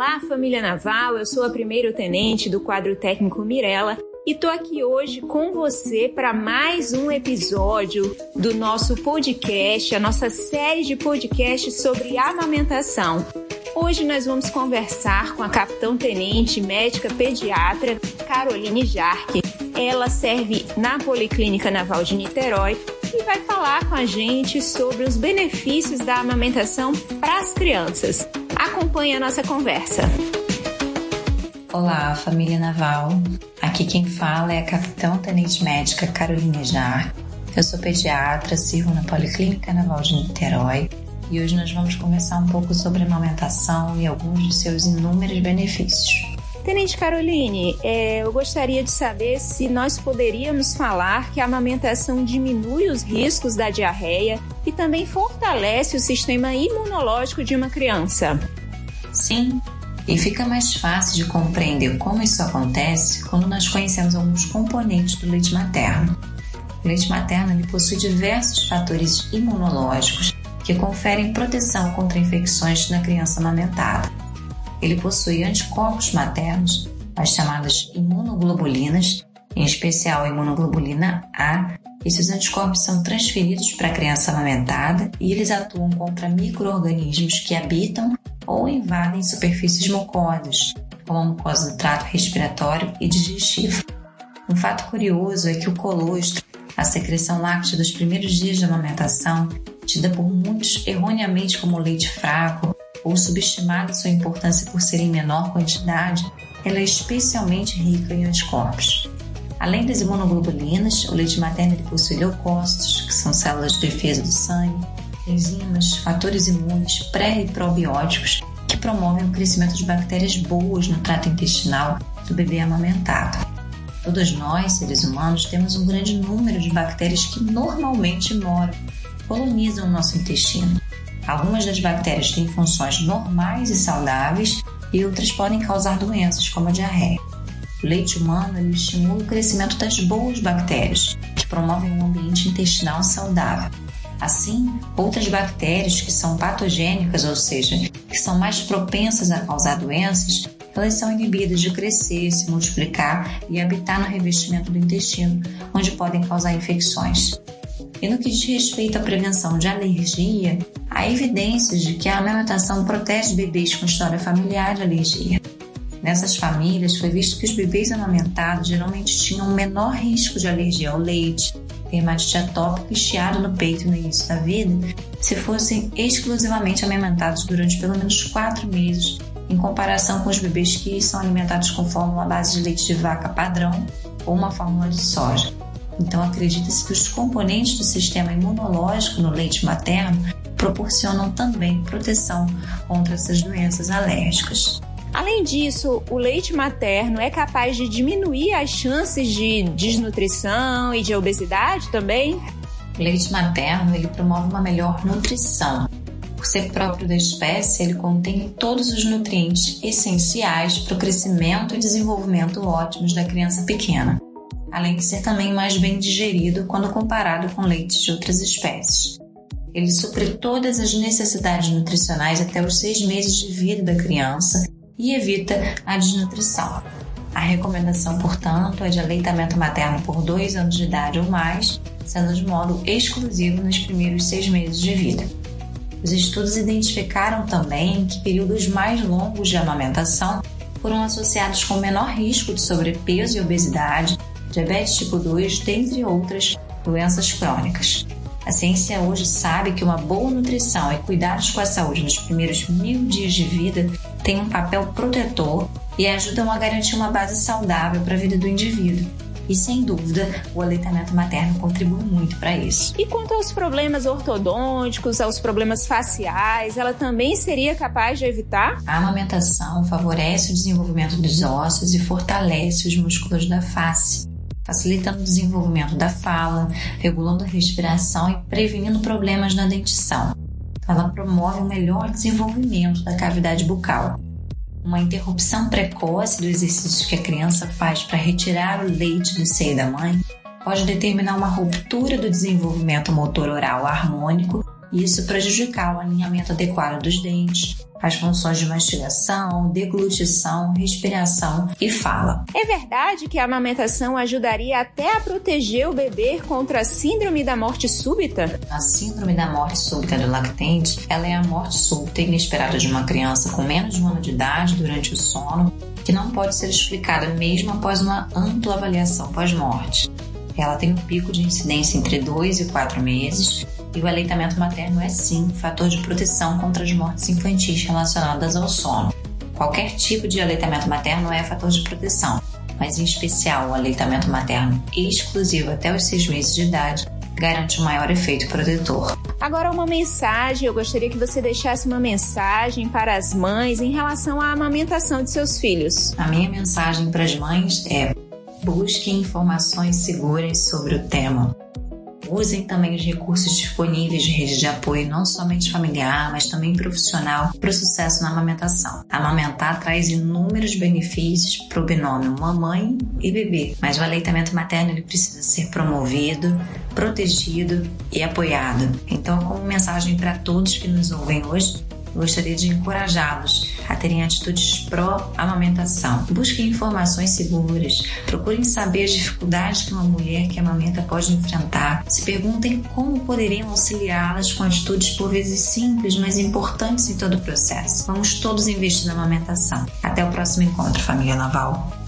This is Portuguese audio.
Olá, família Naval. Eu sou a primeiro tenente do quadro técnico Mirella e tô aqui hoje com você para mais um episódio do nosso podcast, a nossa série de podcasts sobre amamentação. Hoje nós vamos conversar com a capitão tenente médica pediatra Caroline Jarque. Ela serve na Policlínica Naval de Niterói e vai falar com a gente sobre os benefícios da amamentação para as crianças. Acompanhe a nossa conversa. Olá, família naval. Aqui quem fala é a capitão tenente médica Carolina Jar. Eu sou pediatra, sirvo na Policlínica Naval de Niterói e hoje nós vamos conversar um pouco sobre amamentação e alguns de seus inúmeros benefícios. Tenente Caroline, é, eu gostaria de saber se nós poderíamos falar que a amamentação diminui os riscos da diarreia e também fortalece o sistema imunológico de uma criança. Sim, e fica mais fácil de compreender como isso acontece quando nós conhecemos alguns componentes do leite materno. O leite materno ele possui diversos fatores imunológicos que conferem proteção contra infecções na criança amamentada. Ele possui anticorpos maternos, as chamadas imunoglobulinas, em especial a imunoglobulina A. Esses anticorpos são transferidos para a criança amamentada e eles atuam contra micro-organismos que habitam ou invadem superfícies mucosas, como a mucosa do trato respiratório e digestivo. Um fato curioso é que o colostro, a secreção láctea dos primeiros dias de amamentação, tida por muitos erroneamente como leite fraco ou subestimada sua importância por ser em menor quantidade, ela é especialmente rica em anticorpos. Além das imunoglobulinas, o leite materno possui leucócitos, que são células de defesa do sangue, enzimas, fatores imunes, pré e probióticos que promovem o crescimento de bactérias boas no trato intestinal do bebê amamentado. Todos nós, seres humanos, temos um grande número de bactérias que normalmente moram, colonizam o nosso intestino. Algumas das bactérias têm funções normais e saudáveis e outras podem causar doenças, como a diarreia. O leite humano estimula o crescimento das boas bactérias, que promovem um ambiente intestinal saudável. Assim, outras bactérias que são patogênicas, ou seja, que são mais propensas a causar doenças, elas são inibidas de crescer, se multiplicar e habitar no revestimento do intestino, onde podem causar infecções. E no que diz respeito à prevenção de alergia, há evidências de que a amamentação protege bebês com história familiar de alergia. Nessas famílias, foi visto que os bebês amamentados geralmente tinham um menor risco de alergia ao leite, dermatite atópica e chiado no peito no início da vida, se fossem exclusivamente amamentados durante pelo menos quatro meses, em comparação com os bebês que são alimentados com fórmula à base de leite de vaca padrão ou uma fórmula de soja. Então, acredita-se que os componentes do sistema imunológico no leite materno proporcionam também proteção contra essas doenças alérgicas. Além disso, o leite materno é capaz de diminuir as chances de desnutrição e de obesidade também? O leite materno ele promove uma melhor nutrição. Por ser próprio da espécie, ele contém todos os nutrientes essenciais para o crescimento e desenvolvimento ótimos da criança pequena, além de ser também mais bem digerido quando comparado com leites de outras espécies. Ele supre todas as necessidades nutricionais até os seis meses de vida da criança e evita a desnutrição. A recomendação, portanto, é de aleitamento materno por dois anos de idade ou mais, sendo de modo exclusivo nos primeiros seis meses de vida. Os estudos identificaram também que períodos mais longos de amamentação foram associados com menor risco de sobrepeso e obesidade, diabetes tipo 2, dentre outras doenças crônicas. A ciência hoje sabe que uma boa nutrição e cuidados com a saúde nos primeiros mil dias de vida têm um papel protetor e ajudam a garantir uma base saudável para a vida do indivíduo. E sem dúvida, o aleitamento materno contribui muito para isso. E quanto aos problemas ortodônticos, aos problemas faciais, ela também seria capaz de evitar? A amamentação favorece o desenvolvimento dos ossos e fortalece os músculos da face facilitando o desenvolvimento da fala, regulando a respiração e prevenindo problemas na dentição. Ela promove um melhor desenvolvimento da cavidade bucal. Uma interrupção precoce do exercício que a criança faz para retirar o leite do seio da mãe pode determinar uma ruptura do desenvolvimento motor oral harmônico e isso prejudicar o alinhamento adequado dos dentes, as funções de mastigação, deglutição, respiração e fala. É verdade que a amamentação ajudaria até a proteger o bebê contra a síndrome da morte súbita? A síndrome da morte súbita do lactente, ela é a morte súbita inesperada de uma criança com menos de um ano de idade durante o sono, que não pode ser explicada mesmo após uma ampla avaliação pós-morte. Ela tem um pico de incidência entre 2 e 4 meses e o aleitamento materno é sim fator de proteção contra as mortes infantis relacionadas ao sono. Qualquer tipo de aleitamento materno é fator de proteção, mas em especial o aleitamento materno exclusivo até os 6 meses de idade garante um maior efeito protetor. Agora, uma mensagem: eu gostaria que você deixasse uma mensagem para as mães em relação à amamentação de seus filhos. A minha mensagem para as mães é: busque informações seguras sobre o tema. Usem também os recursos disponíveis de rede de apoio, não somente familiar, mas também profissional, para o sucesso na amamentação. Amamentar traz inúmeros benefícios para o binômio mamãe e bebê, mas o aleitamento materno ele precisa ser promovido, protegido e apoiado. Então, como mensagem para todos que nos ouvem hoje, gostaria de encorajá-los terem atitudes pró-amamentação. Busquem informações seguras, procurem saber as dificuldades que uma mulher que amamenta pode enfrentar. Se perguntem como poderiam auxiliá-las com atitudes por vezes simples, mas importantes em todo o processo. Vamos todos investir na amamentação. Até o próximo encontro, família Naval.